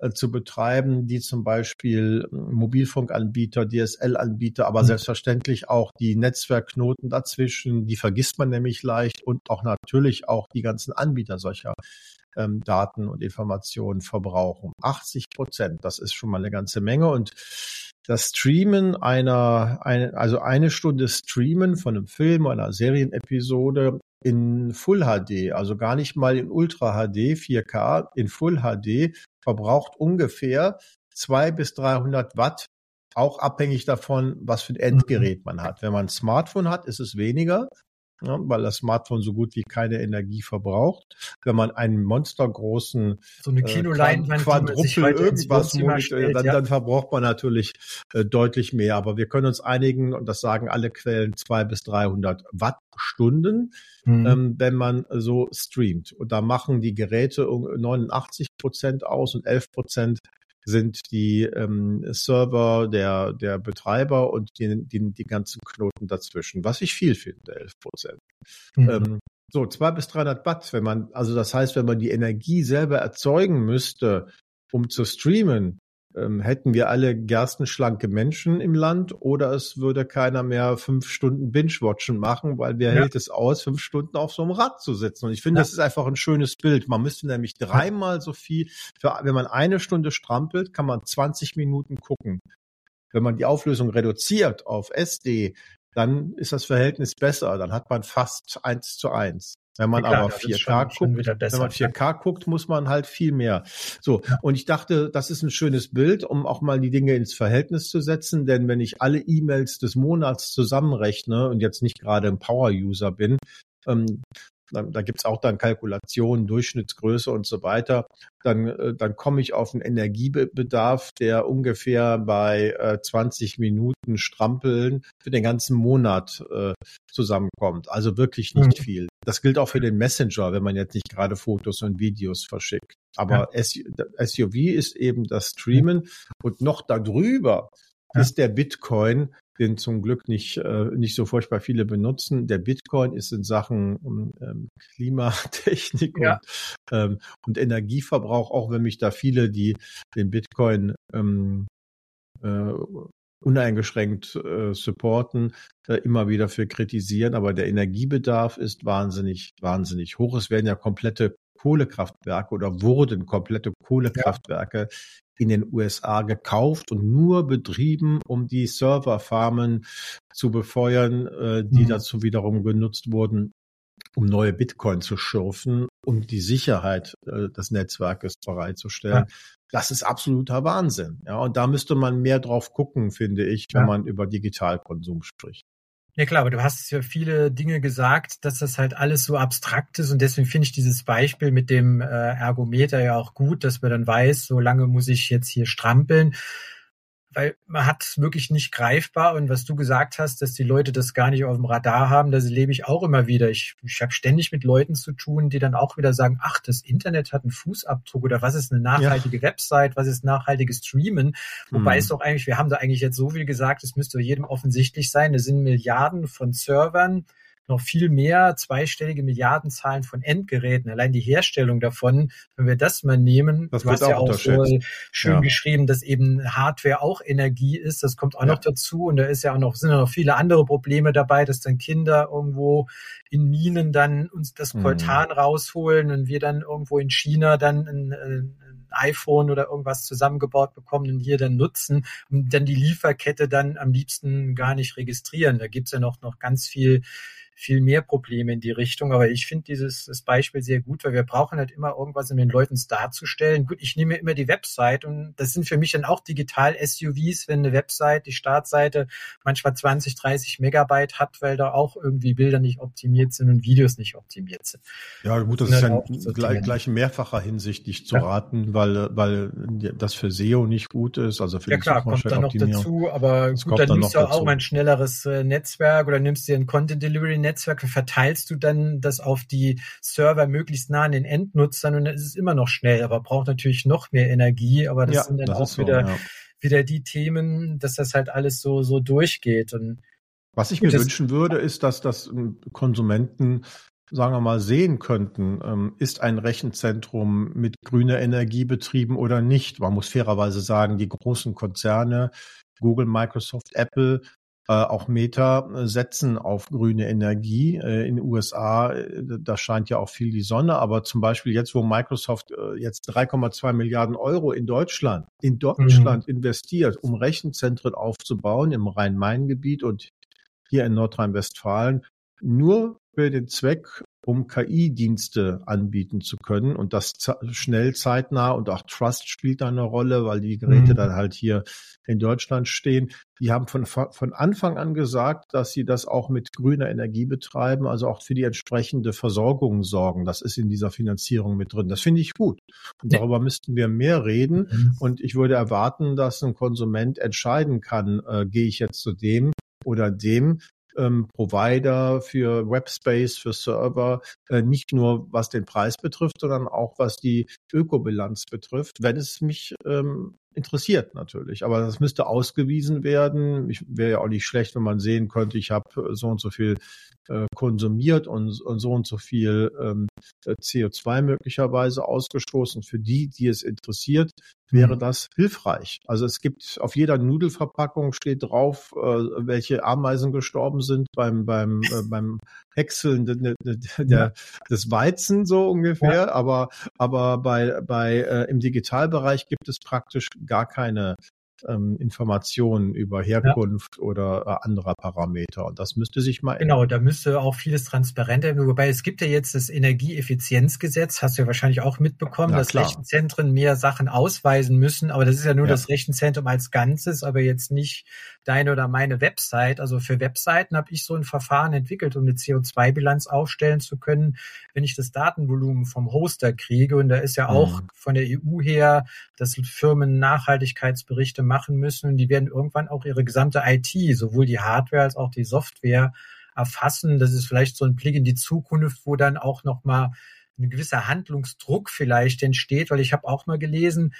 äh, zu betreiben, die zum Beispiel hm, Mobilfunkanbieter, DSL-Anbieter, aber mhm. selbstverständlich auch die Netzwerkknoten dazwischen, die vergisst man nämlich leicht und auch natürlich auch die ganzen Anbieter solcher ähm, Daten und Informationen verbrauchen. 80 Prozent, das ist schon mal eine ganze Menge und das Streamen einer, eine, also eine Stunde Streamen von einem Film, einer Serienepisode in Full HD, also gar nicht mal in Ultra HD, 4K, in Full HD, verbraucht ungefähr zwei bis 300 Watt, auch abhängig davon, was für ein Endgerät man hat. Wenn man ein Smartphone hat, ist es weniger. Ja, weil das Smartphone so gut wie keine Energie verbraucht. Wenn man einen monstergroßen
so eine äh,
äh, Quadruppel irgendwas Monitor, dann, ja. dann verbraucht man natürlich äh, deutlich mehr. Aber wir können uns einigen, und das sagen alle Quellen, zwei bis 300 Wattstunden, mhm. ähm, wenn man so streamt. Und da machen die Geräte 89 Prozent aus und 11 Prozent sind die ähm, Server der, der Betreiber und die, die, die ganzen Knoten dazwischen, was ich viel finde, 11 Prozent. Mhm. Ähm, so, zwei bis 300 Watt, wenn man, also das heißt, wenn man die Energie selber erzeugen müsste, um zu streamen, ähm, hätten wir alle gerstenschlanke Menschen im Land oder es würde keiner mehr fünf Stunden Binge-Watchen machen, weil wer ja. hält es aus, fünf Stunden auf so einem Rad zu sitzen? Und ich finde, ja. das ist einfach ein schönes Bild. Man müsste nämlich dreimal so viel, für, wenn man eine Stunde strampelt, kann man 20 Minuten gucken. Wenn man die Auflösung reduziert auf SD, dann ist das Verhältnis besser. Dann hat man fast eins zu eins. Wenn man klar, aber 4K schon, guckt, schon wenn man 4K guckt, muss man halt viel mehr. So. Ja. Und ich dachte, das ist ein schönes Bild, um auch mal die Dinge ins Verhältnis zu setzen. Denn wenn ich alle E-Mails des Monats zusammenrechne und jetzt nicht gerade ein Power-User bin, ähm, dann, da gibt's auch dann Kalkulationen, Durchschnittsgröße und so weiter, dann, äh, dann komme ich auf einen Energiebedarf, der ungefähr bei äh, 20 Minuten Strampeln für den ganzen Monat äh, zusammenkommt. Also wirklich nicht mhm. viel. Das gilt auch für den Messenger, wenn man jetzt nicht gerade Fotos und Videos verschickt. Aber ja. SUV ist eben das Streamen und noch darüber ja. ist der Bitcoin, den zum Glück nicht, äh, nicht so furchtbar viele benutzen. Der Bitcoin ist in Sachen ähm, Klimatechnik ja. und, ähm, und Energieverbrauch, auch wenn mich da viele, die den Bitcoin ähm, äh, uneingeschränkt äh, supporten, äh, immer wieder für kritisieren. Aber der Energiebedarf ist wahnsinnig, wahnsinnig hoch. Es werden ja komplette Kohlekraftwerke oder wurden komplette Kohlekraftwerke in den USA gekauft und nur betrieben, um die Serverfarmen zu befeuern, äh, die mhm. dazu wiederum genutzt wurden, um neue Bitcoin zu schürfen und die Sicherheit äh, des Netzwerkes bereitzustellen. Ja. Das ist absoluter Wahnsinn. Ja, und da müsste man mehr drauf gucken, finde ich, wenn ja. man über Digitalkonsum spricht.
Ja klar, aber du hast ja viele Dinge gesagt, dass das halt alles so abstrakt ist und deswegen finde ich dieses Beispiel mit dem äh, Ergometer ja auch gut, dass man dann weiß, so lange muss ich jetzt hier strampeln weil man hat es wirklich nicht greifbar. Und was du gesagt hast, dass die Leute das gar nicht auf dem Radar haben, das lebe ich auch immer wieder. Ich, ich habe ständig mit Leuten zu tun, die dann auch wieder sagen, ach, das Internet hat einen Fußabdruck oder was ist eine nachhaltige ja. Website, was ist nachhaltiges Streamen. Wobei mhm. es doch eigentlich, wir haben da eigentlich jetzt so viel gesagt, es müsste jedem offensichtlich sein. Es sind Milliarden von Servern noch viel mehr zweistellige Milliardenzahlen von Endgeräten. Allein die Herstellung davon, wenn wir das mal nehmen,
das du hast ja auch so
schön ja. geschrieben, dass eben Hardware auch Energie ist. Das kommt auch ja. noch dazu. Und da ist ja auch noch, sind ja noch viele andere Probleme dabei, dass dann Kinder irgendwo in Minen dann uns das Coltan mhm. rausholen und wir dann irgendwo in China dann ein, ein iPhone oder irgendwas zusammengebaut bekommen und hier dann nutzen und dann die Lieferkette dann am liebsten gar nicht registrieren. Da gibt's ja noch, noch ganz viel viel mehr Probleme in die Richtung. Aber ich finde dieses Beispiel sehr gut, weil wir brauchen halt immer irgendwas, um den Leuten darzustellen. Gut, ich nehme immer die Website und das sind für mich dann auch digital SUVs, wenn eine Website, die Startseite manchmal 20, 30 Megabyte hat, weil da auch irgendwie Bilder nicht optimiert sind und Videos nicht optimiert sind.
Ja, gut, das ist ja gleich, gleich mehrfacher Hinsicht nicht zu ja. raten, weil, weil das für SEO nicht gut ist, also für
ja, die klar, kommt dann noch dazu, aber das gut, dann, dann nimmst du auch mal ein schnelleres äh, Netzwerk oder nimmst dir ein Content Delivery Netzwerke verteilst du dann das auf die Server möglichst nah an den Endnutzern und dann ist es immer noch schnell, aber braucht natürlich noch mehr Energie, aber das ja, sind dann das auch wieder, so, ja. wieder die Themen, dass das halt alles so, so durchgeht und
was ich mir wünschen würde, ist, dass das ähm, Konsumenten sagen wir mal, sehen könnten, ähm, ist ein Rechenzentrum mit grüner Energie betrieben oder nicht. Man muss fairerweise sagen, die großen Konzerne, Google, Microsoft, Apple, auch Meta äh, setzen auf grüne Energie. Äh, in den USA, äh, da scheint ja auch viel die Sonne, aber zum Beispiel jetzt, wo Microsoft äh, jetzt 3,2 Milliarden Euro in Deutschland, in Deutschland mhm. investiert, um Rechenzentren aufzubauen im Rhein-Main-Gebiet und hier in Nordrhein-Westfalen, nur für den Zweck, um KI-Dienste anbieten zu können und das schnell, zeitnah und auch Trust spielt da eine Rolle, weil die Geräte mhm. dann halt hier in Deutschland stehen. Die haben von, von Anfang an gesagt, dass sie das auch mit grüner Energie betreiben, also auch für die entsprechende Versorgung sorgen. Das ist in dieser Finanzierung mit drin. Das finde ich gut. Und darüber müssten wir mehr reden. Mhm. Und ich würde erwarten, dass ein Konsument entscheiden kann, äh, gehe ich jetzt zu dem oder dem ähm, Provider für Webspace, für Server, äh, nicht nur was den Preis betrifft, sondern auch was die Ökobilanz betrifft, wenn es mich ähm, interessiert natürlich. Aber das müsste ausgewiesen werden. Ich wäre ja auch nicht schlecht, wenn man sehen könnte, ich habe äh, so und so viel äh, konsumiert und, und, so und so viel ähm, äh, CO2 möglicherweise ausgestoßen. Für die, die es interessiert, wäre mhm. das hilfreich. Also es gibt auf jeder Nudelverpackung steht drauf, äh, welche Ameisen gestorben sind beim beim äh, beim Häckseln de, de, de, des Weizen so ungefähr. Ja. Aber aber bei bei äh, im Digitalbereich gibt es praktisch gar keine ähm, Informationen über Herkunft ja. oder äh, anderer Parameter. Und das müsste sich mal
Genau, da müsste auch vieles transparenter werden. Wobei es gibt ja jetzt das Energieeffizienzgesetz, hast du ja wahrscheinlich auch mitbekommen, Na, dass klar. Rechenzentren mehr Sachen ausweisen müssen. Aber das ist ja nur ja. das Rechenzentrum als Ganzes, aber jetzt nicht deine oder meine Website. Also für Webseiten habe ich so ein Verfahren entwickelt, um eine CO2-Bilanz aufstellen zu können, wenn ich das Datenvolumen vom Hoster kriege. Und da ist ja auch mhm. von der EU her, dass Firmen Nachhaltigkeitsberichte machen müssen. Und die werden irgendwann auch ihre gesamte IT, sowohl die Hardware als auch die Software erfassen. Das ist vielleicht so ein Blick in die Zukunft, wo dann auch nochmal ein gewisser Handlungsdruck vielleicht entsteht, weil ich habe auch mal gelesen,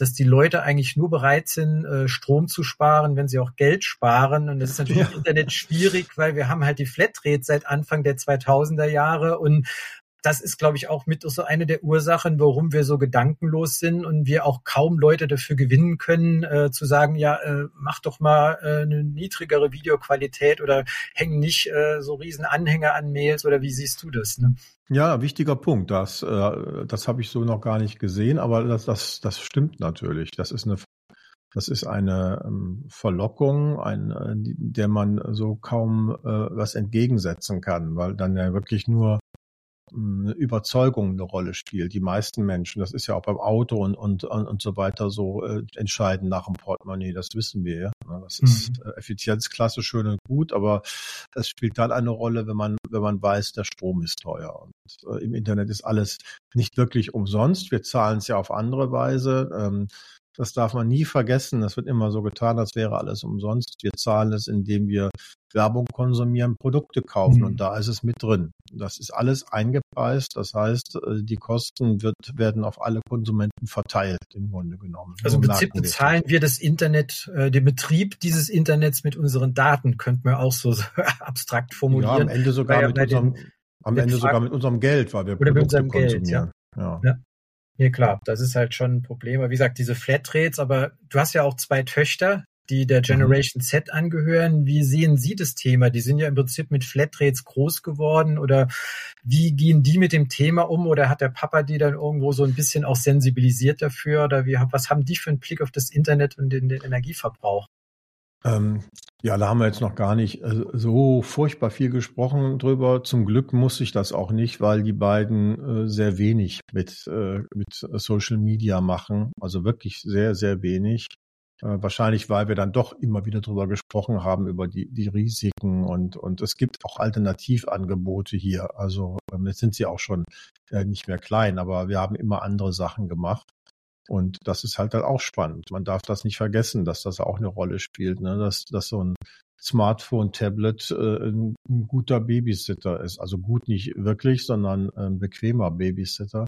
dass die Leute eigentlich nur bereit sind, äh, Strom zu sparen, wenn sie auch Geld sparen. Und das ist natürlich ja. im Internet schwierig, weil wir haben halt die Flatrate seit Anfang der 2000er Jahre und das ist, glaube ich, auch mit so eine der Ursachen, warum wir so gedankenlos sind und wir auch kaum Leute dafür gewinnen können, äh, zu sagen, ja, äh, mach doch mal äh, eine niedrigere Videoqualität oder häng nicht äh, so riesen Anhänger an Mails oder wie siehst du das? Ne?
Ja, wichtiger Punkt. Das, äh, das habe ich so noch gar nicht gesehen, aber das, das, das stimmt natürlich. Das ist eine das ist eine ähm, Verlockung, ein, äh, der man so kaum was entgegensetzen kann, weil dann ja wirklich nur eine Überzeugung eine Rolle spielt. Die meisten Menschen, das ist ja auch beim Auto und, und, und so weiter so äh, entscheiden nach dem Portemonnaie, das wissen wir ja. Ne? Das ist mhm. Äh, Effizienzklasse schön und gut, aber das spielt dann eine Rolle, wenn man, wenn man weiß, der Strom ist teuer. Und äh, im Internet ist alles nicht wirklich umsonst. Wir zahlen es ja auf andere Weise. Ähm, das darf man nie vergessen. Das wird immer so getan, als wäre alles umsonst. Wir zahlen es, indem wir Werbung konsumieren, Produkte kaufen mhm. und da ist es mit drin. Das ist alles eingepreist. Das heißt, äh, die Kosten wird, werden auf alle Konsumenten verteilt, im Grunde genommen.
Also im Prinzip bezahlen wir das Internet, äh, den Betrieb dieses Internets mit unseren Daten, könnte man auch so abstrakt formulieren. Ja,
am Ende sogar, mit, unserem, den, am Ende sogar mit unserem Geld, weil wir
Oder Produkte mit unserem konsumieren. Geld, ja. ja. ja. Ja, klar, das ist halt schon ein Problem. Aber wie gesagt, diese Flatrates, aber du hast ja auch zwei Töchter, die der mhm. Generation. Z angehören. Wie sehen Sie das Thema? Die sind ja im Prinzip mit Flatrates groß geworden oder wie gehen die mit dem Thema um oder hat der Papa die dann irgendwo so ein bisschen auch sensibilisiert dafür oder wie, was haben die für einen Blick auf das Internet und den, den Energieverbrauch?
Ähm, ja, da haben wir jetzt noch gar nicht äh, so furchtbar viel gesprochen drüber. Zum Glück muss ich das auch nicht, weil die beiden äh, sehr wenig mit, äh, mit Social Media machen. Also wirklich sehr, sehr wenig. Äh, wahrscheinlich, weil wir dann doch immer wieder drüber gesprochen haben, über die, die Risiken und, und es gibt auch Alternativangebote hier. Also ähm, jetzt sind sie auch schon äh, nicht mehr klein, aber wir haben immer andere Sachen gemacht. Und das ist halt dann auch spannend. Man darf das nicht vergessen, dass das auch eine Rolle spielt, ne? dass, dass so ein Smartphone, Tablet äh, ein, ein guter Babysitter ist. Also gut nicht wirklich, sondern ein bequemer Babysitter.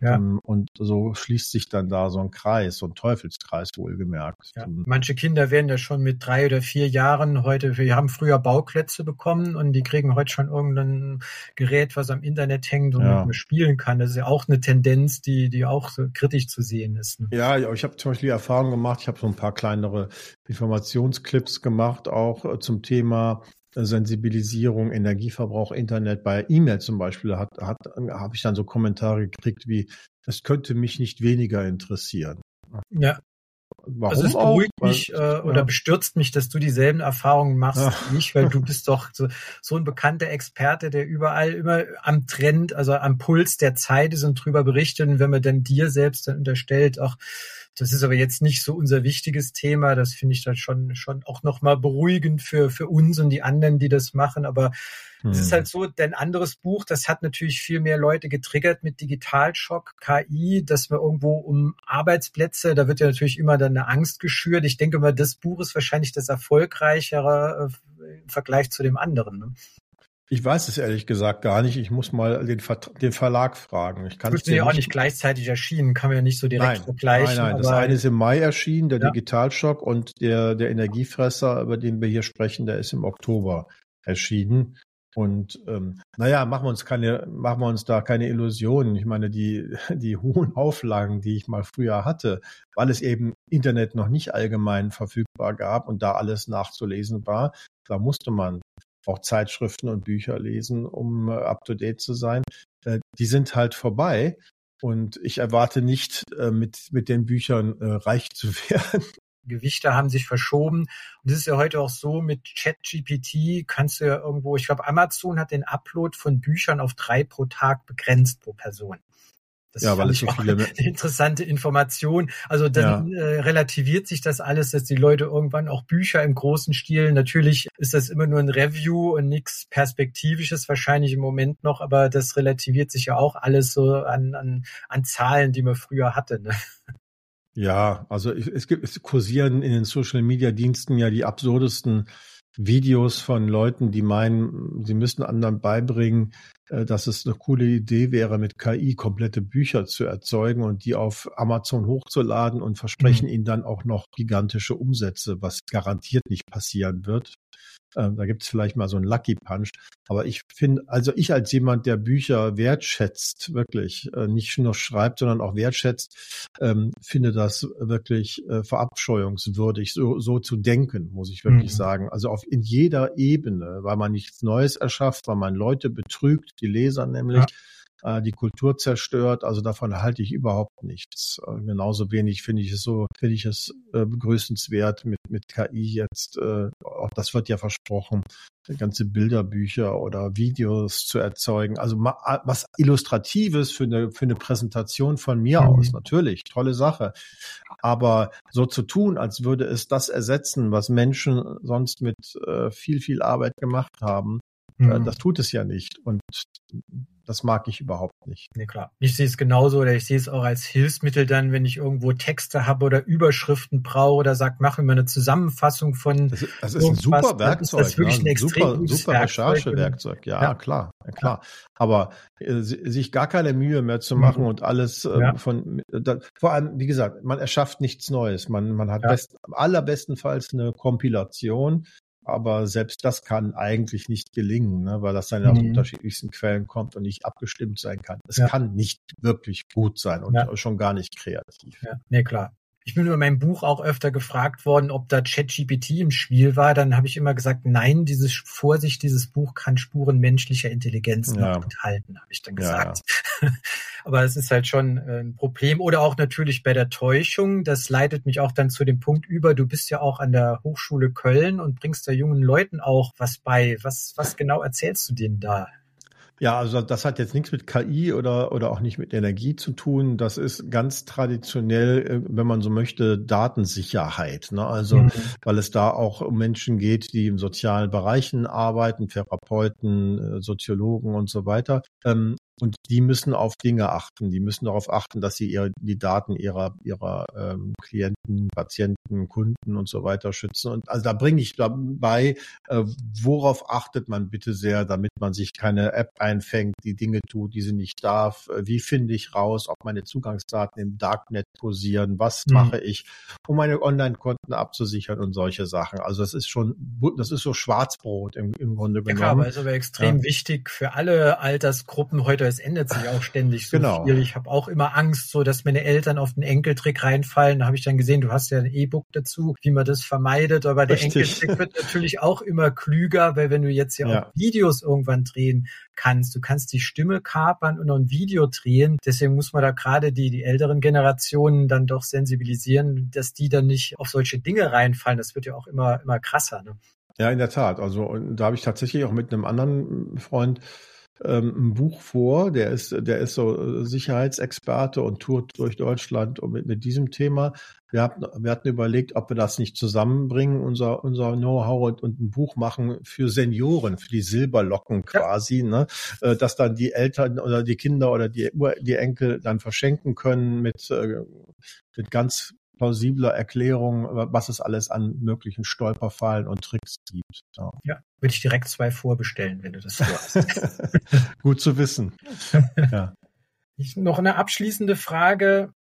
Ja. Ähm, und so schließt sich dann da so ein Kreis, so ein Teufelskreis wohlgemerkt.
Ja. Manche Kinder werden ja schon mit drei oder vier Jahren heute, wir haben früher Bauklötze bekommen und die kriegen heute schon irgendein Gerät, was am Internet hängt und ja. spielen kann. Das ist ja auch eine Tendenz, die, die auch so kritisch zu sehen ist.
Ne? Ja, ich habe zum Beispiel die Erfahrung gemacht, ich habe so ein paar kleinere Informationsclips gemacht, auch äh, zum Thema Sensibilisierung, Energieverbrauch, Internet. Bei E-Mail zum Beispiel hat, hat, habe ich dann so Kommentare gekriegt wie, es könnte mich nicht weniger interessieren.
Ja. warum also es beruhigt auch? mich äh, ja. oder bestürzt mich, dass du dieselben Erfahrungen machst ja. wie ich, weil du bist doch so, so ein bekannter Experte, der überall immer am Trend, also am Puls der Zeit ist und drüber berichtet. Und wenn man dann dir selbst dann unterstellt, auch das ist aber jetzt nicht so unser wichtiges Thema. Das finde ich dann schon, schon auch nochmal beruhigend für, für uns und die anderen, die das machen. Aber hm. es ist halt so, dein anderes Buch, das hat natürlich viel mehr Leute getriggert mit Digitalschock, KI, dass wir irgendwo um Arbeitsplätze, da wird ja natürlich immer dann eine Angst geschürt. Ich denke mal, das Buch ist wahrscheinlich das erfolgreichere äh, im Vergleich zu dem anderen. Ne?
Ich weiß es ehrlich gesagt gar nicht. Ich muss mal den, Ver den Verlag fragen. Ich kann
es ja auch nicht gleichzeitig erschienen, kann man ja nicht so direkt
nein, vergleichen. Nein, nein, das eine ist im Mai erschienen, der ja. Digitalschock, und der, der Energiefresser, über den wir hier sprechen, der ist im Oktober erschienen. Und ähm, naja, machen wir uns keine, machen wir uns da keine Illusionen. Ich meine, die, die hohen Auflagen, die ich mal früher hatte, weil es eben Internet noch nicht allgemein verfügbar gab und da alles nachzulesen war, da musste man auch Zeitschriften und Bücher lesen, um äh, up-to-date zu sein. Äh, die sind halt vorbei. Und ich erwarte nicht, äh, mit, mit den Büchern reich zu werden.
Gewichte haben sich verschoben. Und es ist ja heute auch so, mit ChatGPT kannst du ja irgendwo, ich glaube, Amazon hat den Upload von Büchern auf drei pro Tag begrenzt pro Person. Das ja, weil es so viele eine interessante Information. Also dann ja. äh, relativiert sich das alles, dass die Leute irgendwann auch Bücher im großen Stil. Natürlich ist das immer nur ein Review und nichts Perspektivisches wahrscheinlich im Moment noch, aber das relativiert sich ja auch alles so an, an, an Zahlen, die man früher hatte. Ne?
Ja, also es gibt, es kursieren in den Social Media Diensten ja die absurdesten Videos von Leuten, die meinen, sie müssten anderen beibringen, dass es eine coole Idee wäre, mit KI komplette Bücher zu erzeugen und die auf Amazon hochzuladen und versprechen mhm. ihnen dann auch noch gigantische Umsätze, was garantiert nicht passieren wird. Ähm, da gibt es vielleicht mal so einen Lucky Punch. Aber ich finde, also ich als jemand, der Bücher wertschätzt, wirklich, äh, nicht nur schreibt, sondern auch wertschätzt, ähm, finde das wirklich äh, verabscheuungswürdig, so, so zu denken, muss ich wirklich mhm. sagen. Also auf in jeder Ebene, weil man nichts Neues erschafft, weil man Leute betrügt, die Leser nämlich. Ja äh, die Kultur zerstört. Also davon halte ich überhaupt nichts. Äh, genauso wenig finde ich es so, finde ich es äh, begrüßenswert mit, mit KI jetzt, äh, auch das wird ja versprochen, ganze Bilderbücher oder Videos zu erzeugen. Also was Illustratives für eine, für eine Präsentation von mir mhm. aus, natürlich, tolle Sache. Aber so zu tun, als würde es das ersetzen, was Menschen sonst mit äh, viel, viel Arbeit gemacht haben, äh, mhm. das tut es ja nicht. Und das mag ich überhaupt nicht.
Nee, klar. Ich sehe es genauso oder ich sehe es auch als Hilfsmittel dann, wenn ich irgendwo Texte habe oder Überschriften brauche oder sag, mach mir mal eine Zusammenfassung von.
Das ist, das ist ein super Werkzeug. Das ist wirklich ne? ein super, super Recherchewerkzeug. Ja, ja, klar, ja, klar. Aber äh, sich gar keine Mühe mehr zu machen mhm. und alles äh, ja. von, da, vor allem, wie gesagt, man erschafft nichts Neues. Man, man hat best, allerbestenfalls eine Kompilation aber selbst das kann eigentlich nicht gelingen, ne, weil das dann mhm. aus unterschiedlichsten Quellen kommt und nicht abgestimmt sein kann. Es ja. kann nicht wirklich gut sein und ja. schon gar nicht kreativ.
Ja, nee, klar. Ich bin über mein Buch auch öfter gefragt worden, ob da ChatGPT im Spiel war. Dann habe ich immer gesagt, nein, dieses Vorsicht, dieses Buch kann Spuren menschlicher Intelligenz ja. noch enthalten, habe ich dann gesagt. Ja, ja. Aber es ist halt schon äh, ein Problem. Oder auch natürlich bei der Täuschung. Das leitet mich auch dann zu dem Punkt über. Du bist ja auch an der Hochschule Köln und bringst da jungen Leuten auch was bei. Was, was genau erzählst du denen da?
Ja, also das hat jetzt nichts mit KI oder, oder auch nicht mit Energie zu tun. Das ist ganz traditionell, äh, wenn man so möchte, Datensicherheit. Ne? Also, mhm. weil es da auch um Menschen geht, die im sozialen Bereichen arbeiten, Therapeuten, äh, Soziologen und so weiter. Und die müssen auf Dinge achten. Die müssen darauf achten, dass sie ihre, die Daten ihrer, ihrer ähm, Klienten, Patienten, Kunden und so weiter schützen. Und also da bringe ich dabei, äh, worauf achtet man bitte sehr, damit man sich keine App einfängt, die Dinge tut, die sie nicht darf. Äh, wie finde ich raus, ob meine Zugangsdaten im Darknet posieren? Was mhm. mache ich, um meine Online-Konten abzusichern und solche Sachen? Also das ist schon, das ist so Schwarzbrot im, im Grunde genommen. Ja, klar,
aber ist aber extrem ja. wichtig für alle Altersgruppen heute Computer. Es ändert sich auch ständig so genau. viel. Ich habe auch immer Angst, so dass meine Eltern auf den Enkeltrick reinfallen. Da habe ich dann gesehen, du hast ja ein E-Book dazu, wie man das vermeidet. Aber der Richtig. Enkeltrick wird natürlich auch immer klüger, weil wenn du jetzt ja, ja. auch Videos irgendwann drehen kannst, du kannst die Stimme kapern und noch ein Video drehen. Deswegen muss man da gerade die, die älteren Generationen dann doch sensibilisieren, dass die dann nicht auf solche Dinge reinfallen. Das wird ja auch immer, immer krasser. Ne?
Ja, in der Tat. Also da habe ich tatsächlich auch mit einem anderen Freund ähm, ein Buch vor. Der ist, der ist so Sicherheitsexperte und tourt durch Deutschland mit, mit diesem Thema. Wir hatten, wir hatten überlegt, ob wir das nicht zusammenbringen, unser, unser Know-how und, und ein Buch machen für Senioren, für die Silberlocken quasi, ja. ne? Äh, dass dann die Eltern oder die Kinder oder die, die Enkel dann verschenken können mit, äh, mit ganz plausibler Erklärung, was es alles an möglichen Stolperfallen und Tricks gibt.
Ja, ja würde ich direkt zwei vorbestellen, wenn du das
vorhast. Gut zu wissen.
ja. Ich, noch eine abschließende Frage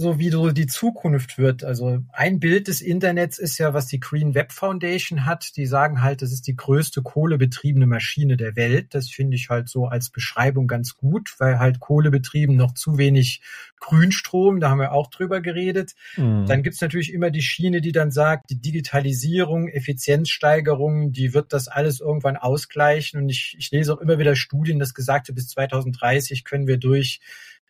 so wie so die Zukunft wird. Also ein Bild des Internets ist ja, was die Green Web Foundation hat. Die sagen halt, das ist die größte kohlebetriebene Maschine der Welt. Das finde ich halt so als Beschreibung ganz gut, weil halt kohlebetrieben noch zu wenig Grünstrom, da haben wir auch drüber geredet. Mhm. Dann gibt's natürlich immer die Schiene, die dann sagt, die Digitalisierung, Effizienzsteigerung, die wird das alles irgendwann ausgleichen. Und ich, ich lese auch immer wieder Studien, das gesagt bis 2030 können wir durch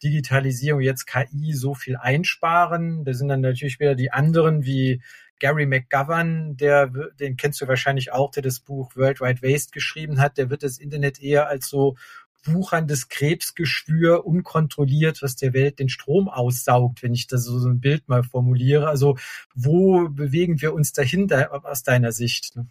Digitalisierung, jetzt KI so viel einsparen. Da sind dann natürlich wieder die anderen wie Gary McGovern, der, den kennst du wahrscheinlich auch, der das Buch World Wide Waste geschrieben hat, der wird das Internet eher als so wucherndes Krebsgeschwür unkontrolliert, was der Welt den Strom aussaugt, wenn ich das so, so ein Bild mal formuliere. Also wo bewegen wir uns dahinter aus deiner Sicht? Ne?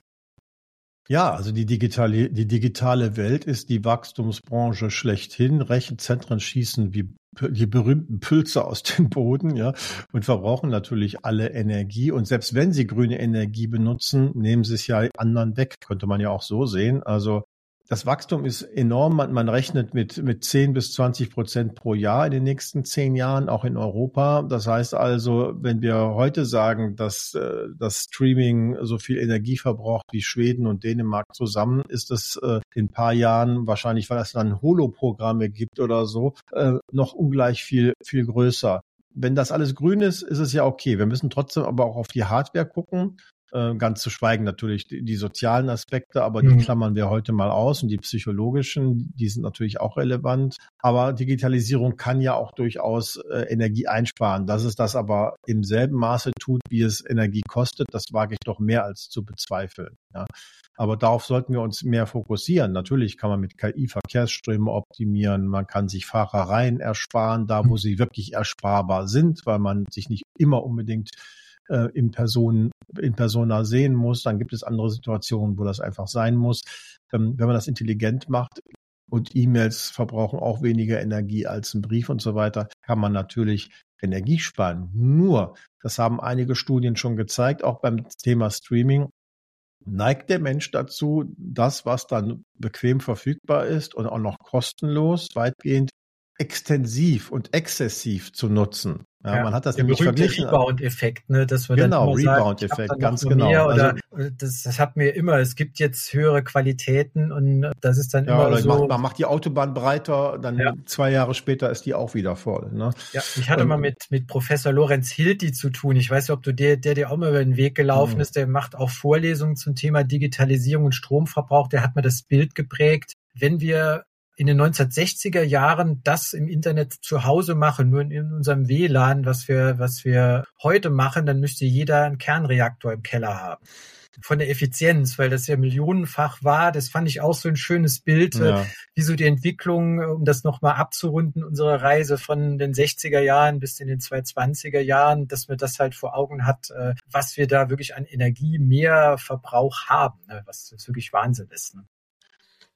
Ja, also die digitale, die digitale Welt ist die Wachstumsbranche schlechthin. Rechenzentren schießen wie die berühmten Pülze aus dem Boden, ja, und verbrauchen natürlich alle Energie. Und selbst wenn sie grüne Energie benutzen, nehmen sie es ja anderen weg, könnte man ja auch so sehen. Also das Wachstum ist enorm. Man, man, rechnet mit, mit 10 bis 20 Prozent pro Jahr in den nächsten zehn Jahren, auch in Europa. Das heißt also, wenn wir heute sagen, dass äh, das Streaming so viel Energie verbraucht wie Schweden und Dänemark zusammen, ist es äh, in ein paar Jahren wahrscheinlich, weil es dann Holo-Programme gibt oder so, äh, noch ungleich viel, viel größer wenn das alles grün ist, ist es ja okay. Wir müssen trotzdem aber auch auf die Hardware gucken. Äh, ganz zu schweigen natürlich die, die sozialen Aspekte, aber die mhm. klammern wir heute mal aus und die psychologischen, die sind natürlich auch relevant. Aber Digitalisierung kann ja auch durchaus äh, Energie einsparen. Dass es das aber im selben Maße tut, wie es Energie kostet, das wage ich doch mehr als zu bezweifeln. Ja. Aber darauf sollten wir uns mehr fokussieren. Natürlich kann man mit KI Verkehrsströme optimieren, man kann sich Fahrereien ersparen, da wo mhm. sie wirklich ersparbar sind, weil man sich nicht immer unbedingt äh, in Person, in Persona sehen muss. Dann gibt es andere Situationen, wo das einfach sein muss. Ähm, wenn man das intelligent macht, und E-Mails verbrauchen auch weniger Energie als ein Brief und so weiter, kann man natürlich Energie sparen. Nur, das haben einige Studien schon gezeigt, auch beim Thema Streaming, neigt der Mensch dazu, das, was dann bequem verfügbar ist und auch noch kostenlos, weitgehend extensiv und exzessiv zu nutzen. Ja, ja, man hat das
der nämlich verglichen. Rebound-Effekt, ne, dass wir
genau, Rebound-Effekt, ganz genau.
Oder, also, das, das hat mir immer. Es gibt jetzt höhere Qualitäten und das ist dann ja, immer so.
Macht, man macht die Autobahn breiter, dann ja. zwei Jahre später ist die auch wieder voll. Ne?
Ja, ich hatte ähm, mal mit mit Professor Lorenz Hilti zu tun. Ich weiß nicht, ob du der, der dir auch mal über den Weg gelaufen mhm. ist. Der macht auch Vorlesungen zum Thema Digitalisierung und Stromverbrauch. Der hat mir das Bild geprägt. Wenn wir in den 1960er Jahren das im Internet zu Hause machen, nur in, in, unserem WLAN, was wir, was wir heute machen, dann müsste jeder einen Kernreaktor im Keller haben. Von der Effizienz, weil das ja millionenfach war. Das fand ich auch so ein schönes Bild, äh, ja. wie so die Entwicklung, um das nochmal abzurunden, unsere Reise von den 60er Jahren bis in den 220er Jahren, dass man das halt vor Augen hat, äh, was wir da wirklich an Energie mehr Verbrauch haben, ne, was wirklich Wahnsinn ist.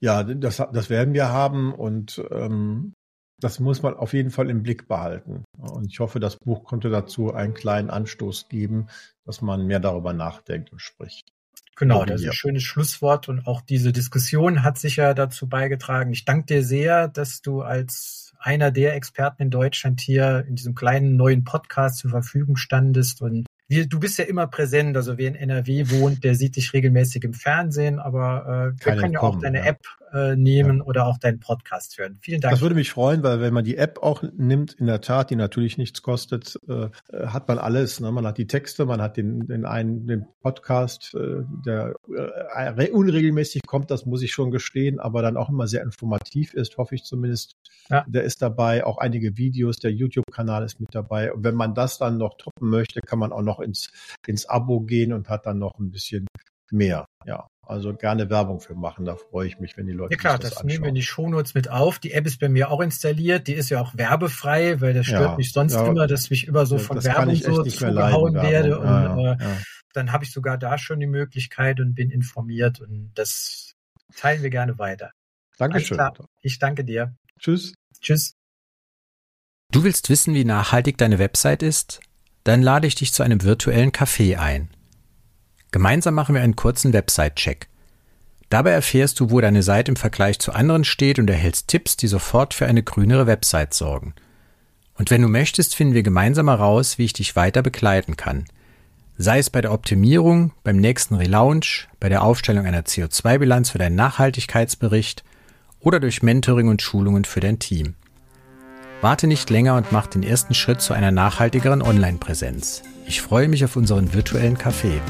Ja, das, das werden wir haben und ähm, das muss man auf jeden Fall im Blick behalten. Und ich hoffe, das Buch konnte dazu einen kleinen Anstoß geben, dass man mehr darüber nachdenkt und spricht.
Genau, das ist ein schönes Schlusswort und auch diese Diskussion hat sicher dazu beigetragen. Ich danke dir sehr, dass du als einer der Experten in Deutschland hier in diesem kleinen neuen Podcast zur Verfügung standest und wir, du bist ja immer präsent. Also wer in NRW wohnt, der sieht dich regelmäßig im Fernsehen, aber äh, wir können ja auch deine ja. App äh, nehmen ja. oder auch deinen Podcast hören. Vielen Dank.
Das würde mich freuen, weil wenn man die App auch nimmt, in der Tat, die natürlich nichts kostet, äh, hat man alles. Ne? Man hat die Texte, man hat den, den einen den Podcast, äh, der äh, unregelmäßig kommt, das muss ich schon gestehen, aber dann auch immer sehr informativ ist, hoffe ich zumindest. Ja. Der ist dabei, auch einige Videos, der YouTube-Kanal ist mit dabei. Und wenn man das dann noch toppen möchte, kann man auch noch ins, ins Abo gehen und hat dann noch ein bisschen mehr. Ja, also gerne Werbung für machen. Da freue ich mich, wenn die Leute.
Ja klar, das, das nehmen wir in die Shownotes mit auf. Die App ist bei mir auch installiert. Die ist ja auch werbefrei, weil das stört ja, mich sonst ja, immer, dass ich immer so von Werbung so zugehauen werde. Ja, und äh, dann habe ich sogar da schon die Möglichkeit und bin informiert und das teilen wir gerne weiter.
Dankeschön.
Ich danke dir.
Tschüss.
Tschüss. Du willst wissen, wie nachhaltig deine Website ist? Dann lade ich dich zu einem virtuellen Café ein. Gemeinsam machen wir einen kurzen Website-Check. Dabei erfährst du, wo deine Seite im Vergleich zu anderen steht und erhältst Tipps, die sofort für eine grünere Website sorgen. Und wenn du möchtest, finden wir gemeinsam heraus, wie ich dich weiter begleiten kann. Sei es bei der Optimierung, beim nächsten Relaunch, bei der Aufstellung einer CO2-Bilanz für deinen Nachhaltigkeitsbericht oder durch Mentoring und Schulungen für dein Team. Warte nicht länger und mach den ersten Schritt zu einer nachhaltigeren Online-Präsenz. Ich freue mich auf unseren virtuellen Café.